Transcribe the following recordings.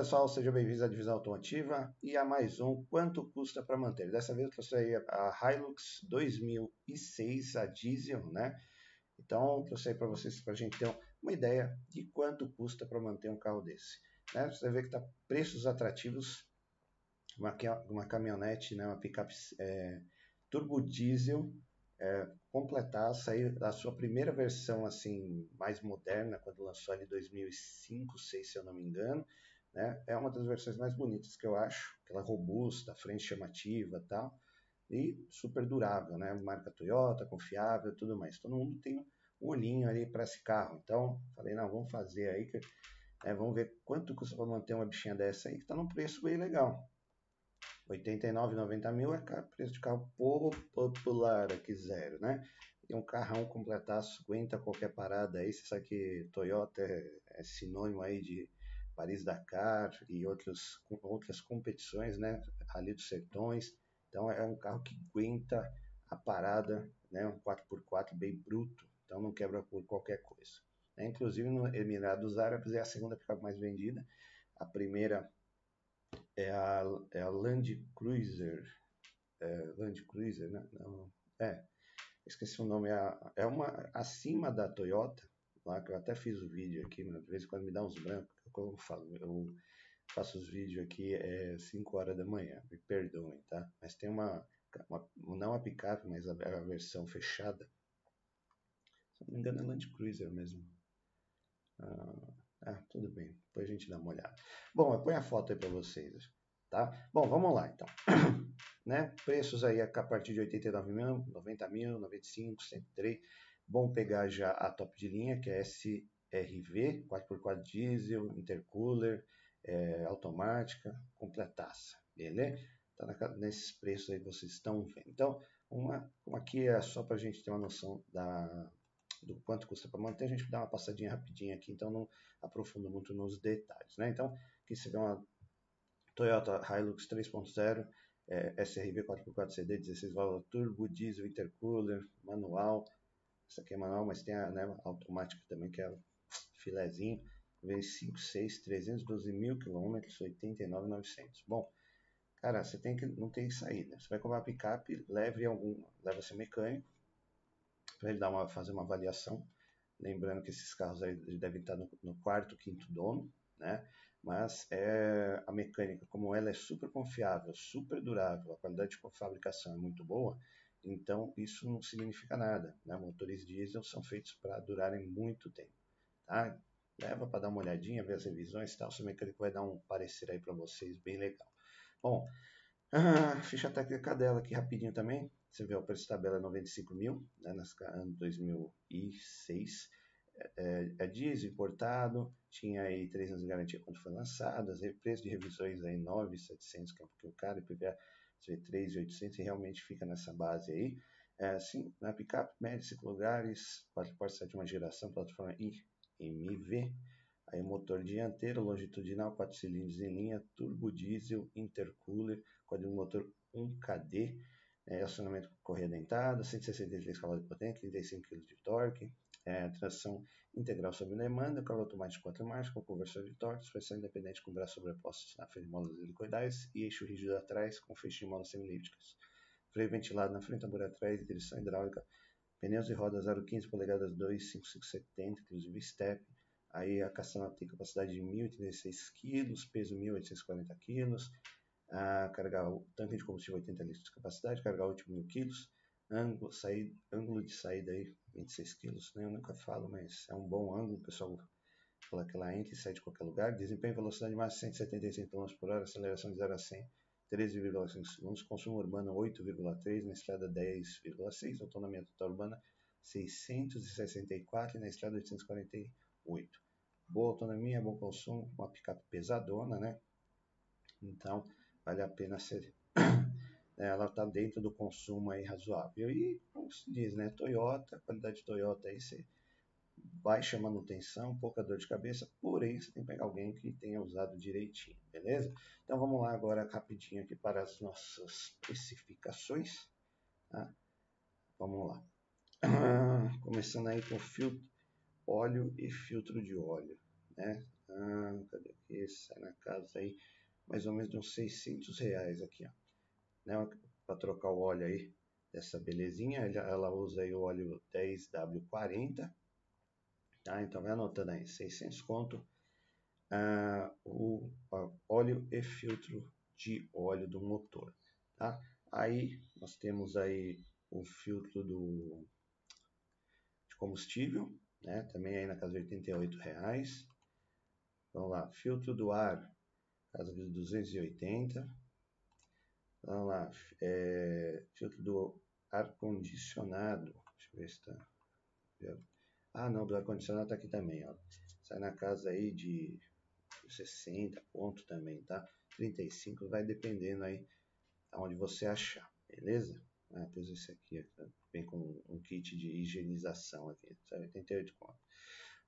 Pessoal, sejam bem-vindos à Divisão Automotiva e a mais um Quanto Custa para Manter. Dessa vez eu trouxe aí a Hilux 2006, a diesel, né? Então, trouxe aí para vocês, para a gente ter uma ideia de quanto custa para manter um carro desse. Né? Você vê que tá preços atrativos, uma, uma caminhonete, né? uma picape é, turbo diesel, é, completar, sair a sua primeira versão assim mais moderna, quando lançou ali 2005, 2006, se eu não me engano, né? É uma das versões mais bonitas que eu acho, aquela robusta, frente chamativa tal, e super durável, né? Marca Toyota, confiável, tudo mais. Todo mundo tem um olhinho ali para esse carro. Então, falei, não, vamos fazer aí, que, né, vamos ver quanto custa para manter uma bichinha dessa aí, que está num preço bem legal. 89, 90 mil é preço de carro popular aqui zero, né? E um carrão completaço, aguenta qualquer parada aí. Você sabe que Toyota é, é sinônimo aí de Paris-Dakar e outros, outras competições, né? Ali dos Sertões. Então é um carro que aguenta a parada, né? Um 4x4 bem bruto, então não quebra por qualquer coisa. É, inclusive no Emirados Árabes é a segunda picape mais vendida. A primeira é a, é a Land Cruiser. É, Land Cruiser, né? Não, é, esqueci o nome. É, é uma acima da Toyota, lá que eu até fiz o vídeo aqui, mas de vez em quando me dá uns brancos, eu falo, eu faço os vídeos aqui é 5 horas da manhã, me perdoem, tá? Mas tem uma, uma não a picape, mas a, a, versão fechada, se não me engano é Land Cruiser mesmo. Ah, ah, tudo bem, depois a gente dá uma olhada. Bom, eu ponho a foto aí para vocês, tá? Bom, vamos lá então. né? Preços aí a partir de 89 mil, 90 mil, 95, 103 Bom pegar já a top de linha, que é SRV, 4x4 diesel, intercooler, é, automática, completaça, beleza? Tá na, nesses preços aí vocês estão vendo. Então, uma, uma aqui é só para a gente ter uma noção da, do quanto custa para manter, a gente dá uma passadinha rapidinha aqui, então não aprofundo muito nos detalhes, né? Então, aqui você vê uma Toyota Hilux 3.0, é, SRV 4x4 CD, 16 válvulas turbo, diesel, intercooler, manual, essa aqui é manual, mas tem a né, automática também, que é filezinho. Vem 5, 6, 312 mil quilômetros, 89,900. Bom, cara, você tem que não tem saída. Você vai comprar picape, leve algum, leva seu mecânico para ele dar uma, fazer uma avaliação. Lembrando que esses carros aí devem estar no, no quarto, quinto dono, né? Mas é, a mecânica, como ela é super confiável, super durável, a qualidade de fabricação é muito boa, então, isso não significa nada. Né? Motores diesel são feitos para durarem muito tempo. Tá? Leva para dar uma olhadinha, ver as revisões e tal. O mecânico vai dar um parecer aí para vocês, bem legal. Bom, a ficha técnica dela aqui rapidinho também. Você vê o preço tabela é 95 mil, né, nas, ano 2006. É, é, é diesel importado, tinha aí 3 anos de garantia quando foi lançado, preço de revisões aí 9,700, que é um pouquinho caro, IPVA C3 e realmente fica nessa base aí. É, sim, na picape, média, 5 lugares, 4 portas, sétima geração, plataforma IMV. Aí motor dianteiro, longitudinal, 4 cilindros em linha, turbo diesel, intercooler, código motor 1KD, é, acionamento correia dentada, 163 cavalos de potência, 35 kg de torque, é, tração integral sob demanda, carro automático 4 marchas, com conversor de torque, suspensão independente com braços sobrepostos na frente de molas helicoidais e eixo rígido atrás com feixe de molas semilípticas. Freio ventilado na frente, tambor atrás, direção hidráulica, pneus e rodas 0,15 polegadas 2,5570, inclusive step. Aí a caçamba tem capacidade de 1.086 kg, peso 1.840 kg, a carregar o tanque de combustível 80 litros de capacidade, carregar último 1.000 kg, ângulo, de saída aí 26 quilos, né? eu nunca falo, mas é um bom ângulo, o pessoal fala que ela entra e sai de qualquer lugar, desempenho velocidade máxima 175 km por hora, aceleração de 0 a 100 13,5 segundos, consumo urbano 8,3, na estrada 10,6, autonomia total urbana 664 e na estrada 848. Boa autonomia, bom consumo, uma picape pesadona, né? Então, vale a pena ser ela está dentro do consumo aí razoável. E, como se diz, né, Toyota, qualidade de Toyota aí, você baixa manutenção, pouca dor de cabeça, porém você tem que pegar alguém que tenha usado direitinho, beleza? Então vamos lá agora rapidinho aqui para as nossas especificações. Tá? Vamos lá. Começando aí com filtro, óleo e filtro de óleo. né? Ah, cadê aqui? Sai na casa aí, mais ou menos uns 600 reais aqui, ó. Né? Para trocar o óleo aí dessa belezinha, ela usa aí o óleo 10W40, tá? Então vai anotando aí, 600 conto, ah, o óleo e filtro de óleo do motor, tá? Aí nós temos aí o filtro do de combustível, né? Também aí na casa de 88 reais. Vamos lá, filtro do ar, casa de 280. Vamos lá, é, filtro do ar condicionado. Deixa eu ver se está. Ah, não, do ar condicionado está aqui também, ó. Sai na casa aí de 60 ponto também, tá? 35 vai dependendo aí aonde você achar, beleza? Ah, pois esse aqui vem com um kit de higienização aqui, 88 conto.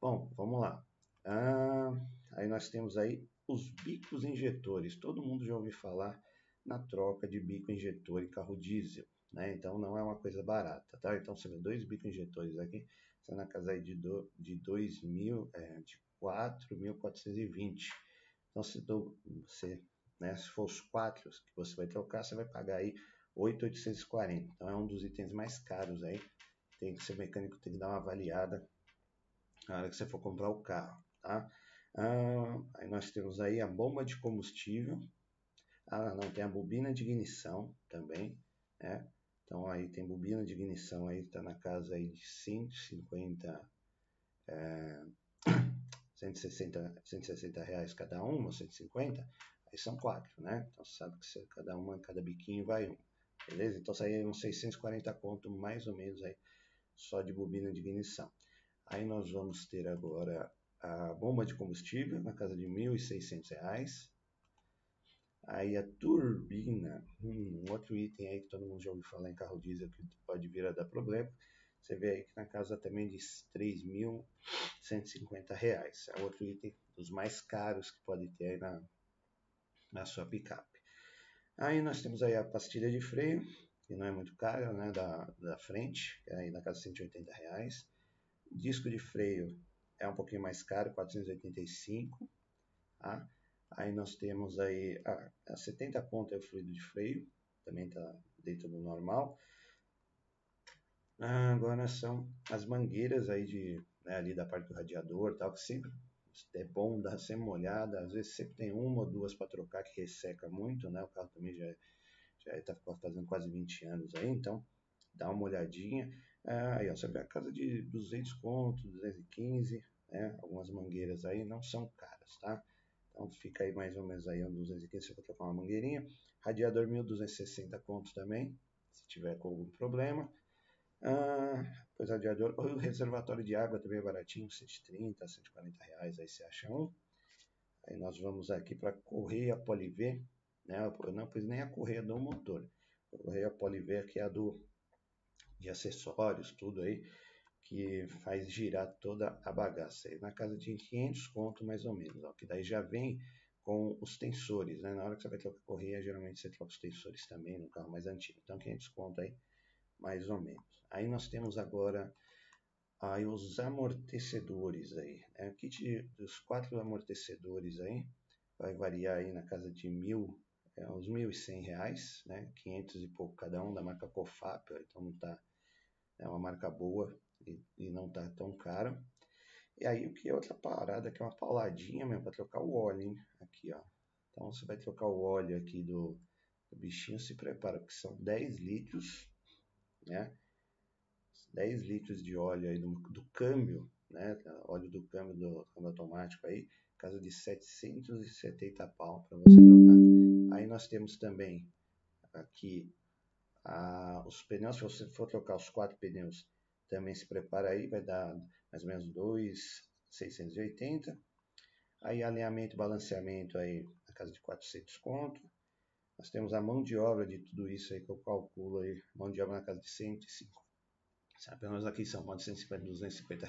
Bom, vamos lá. Ah, aí nós temos aí os bicos injetores. Todo mundo já ouviu falar na troca de bico injetor em carro diesel, né? Então não é uma coisa barata, tá? Então você vê dois bicos injetores aqui, está na casa de, do, de 2 mil, é, de 4.420. Então se do, você, né, se for os quatro que você vai trocar, você vai pagar aí 8.840. Então é um dos itens mais caros aí. Tem que ser mecânico, tem que dar uma avaliada na hora que você for comprar o carro, tá? Ah, aí nós temos aí a bomba de combustível. Ah, não, tem a bobina de ignição também, né? Então aí tem bobina de ignição aí, tá na casa aí de 150, é, 160, 160 reais cada uma, 150, aí são quatro, né? Então você sabe que cada uma, cada biquinho vai um. Beleza? Então aí é uns 640 conto mais ou menos aí só de bobina de ignição. Aí nós vamos ter agora a bomba de combustível na casa de R$ 1.600. Aí a turbina, hum, um outro item aí que todo mundo já ouviu falar em carro diesel que pode vir a dar problema. Você vê aí que na casa também de R$ 3.150. É outro item dos mais caros que pode ter aí na, na sua picape. Aí nós temos aí a pastilha de freio, que não é muito cara, né, da, da frente, que é aí na casa de 180 reais. Disco de freio é um pouquinho mais caro, 485. Tá? Aí nós temos aí a, a 70 pontos é o fluido de freio, também está dentro do normal. Ah, agora são as mangueiras aí de, né, ali da parte do radiador, tal, que sempre é bom dar sempre uma olhada, às vezes sempre tem uma ou duas para trocar que resseca muito, né? O carro também já já está fazendo quase 20 anos aí, então dá uma olhadinha. Ah, aí ó, você vê a casa de 200 conto, 215, né? Algumas mangueiras aí não são caras, tá? Então fica aí mais ou menos aí um 215 se for trocar uma mangueirinha. Radiador 1260 contos também, se tiver com algum problema. Ah, pois radiador, o reservatório de água também é baratinho, 130, 140 reais, aí você acha um. Aí nós vamos aqui para correia Poliv, né? Eu não pus nem a correia do motor. A correia Poliv aqui é a do de acessórios, tudo aí, que faz girar toda a bagaça. Na casa de 500 conto mais ou menos, ó, que daí já vem com os tensores, né? Na hora que você vai trocar a correia, geralmente você troca os tensores também no carro mais antigo. Então 500 conto aí, mais ou menos. Aí nós temos agora aí os amortecedores aí. Né? O kit dos quatro amortecedores aí vai variar aí na casa de mil, é, uns mil e cem reais, né? 500 e pouco cada um da marca Cofap, então não tá é uma marca boa e, e não tá tão cara. E aí o que é outra parada que é uma pauladinha mesmo para trocar o óleo, hein? Aqui, ó. Então você vai trocar o óleo aqui do, do bichinho, se prepara, porque são 10 litros, né? 10 litros de óleo aí do, do câmbio, né? Óleo do câmbio do câmbio automático aí, casa de 770 pau para você trocar. Aí nós temos também aqui a, os pneus, se você for trocar os quatro pneus, também se prepara aí, vai dar mais ou menos 2,680. Aí alinhamento e balanceamento aí na casa de 400 conto. Nós temos a mão de obra de tudo isso aí que eu calculo aí, mão de obra na casa de 105 Apenas aqui são Paulo, 150, 250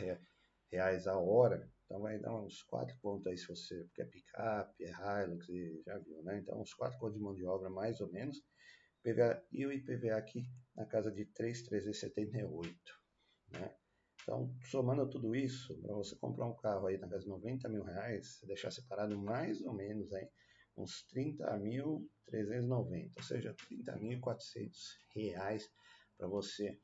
reais a hora. Então vai dar uns 4 pontos aí se você quer picape, é Hilux, já viu, né? Então uns 4 pontos de mão de obra mais ou menos. PVA, e o IPVA aqui na casa de 3,378, né? Então, somando tudo isso, para você comprar um carro aí na casa de 90 mil reais, deixar separado mais ou menos aí uns 30.390, ou seja, 30.400 reais para você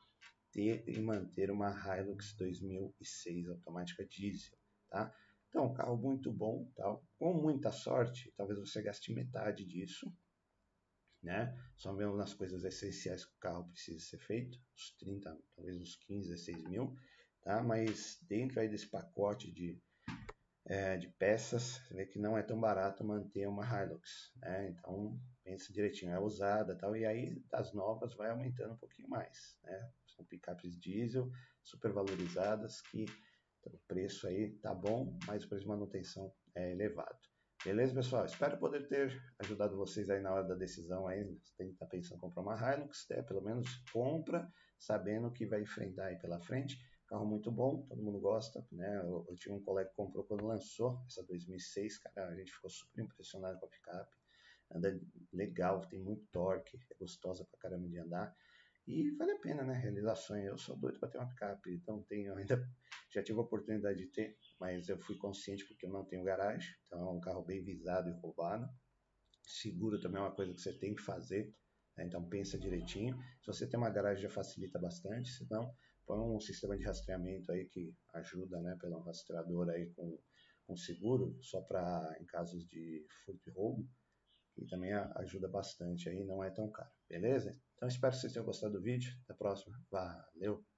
ter e manter uma Hilux 2006 automática diesel, tá? Então, carro muito bom, tá? com muita sorte, talvez você gaste metade disso, né? Só mesmo nas coisas essenciais que o carro precisa ser feito, uns 30, talvez uns 15, 16 mil, tá? Mas dentro aí desse pacote de, é, de peças, você vê que não é tão barato manter uma Hilux, né? Então, pensa direitinho, é usada tal, e aí das novas vai aumentando um pouquinho mais, né? São picapes diesel, super valorizadas, que o preço aí tá bom, mas o preço de manutenção é elevado. Beleza, pessoal? Espero poder ter ajudado vocês aí na hora da decisão aí. Você tem que estar tá pensando em comprar uma Hilux, né? pelo menos compra sabendo que vai enfrentar aí pela frente. Carro muito bom, todo mundo gosta, né? Eu, eu tinha um colega que comprou quando lançou essa 2006, cara, a gente ficou super impressionado com a picape. Anda legal, tem muito torque, é gostosa pra caramba de andar. E vale a pena, né? Realizações. Eu sou doido para ter uma picape, então tenho ainda. Já tive a oportunidade de ter, mas eu fui consciente porque eu não tenho garagem. Então é um carro bem visado e roubado. Seguro também é uma coisa que você tem que fazer. Né? Então pensa direitinho. Se você tem uma garagem já facilita bastante, senão põe um sistema de rastreamento aí que ajuda, né? Pelo rastreador aí com, com seguro, só para em casos de furto e roubo e também ajuda bastante aí, não é tão caro, beleza? Então espero que vocês tenham gostado do vídeo, até a próxima, valeu!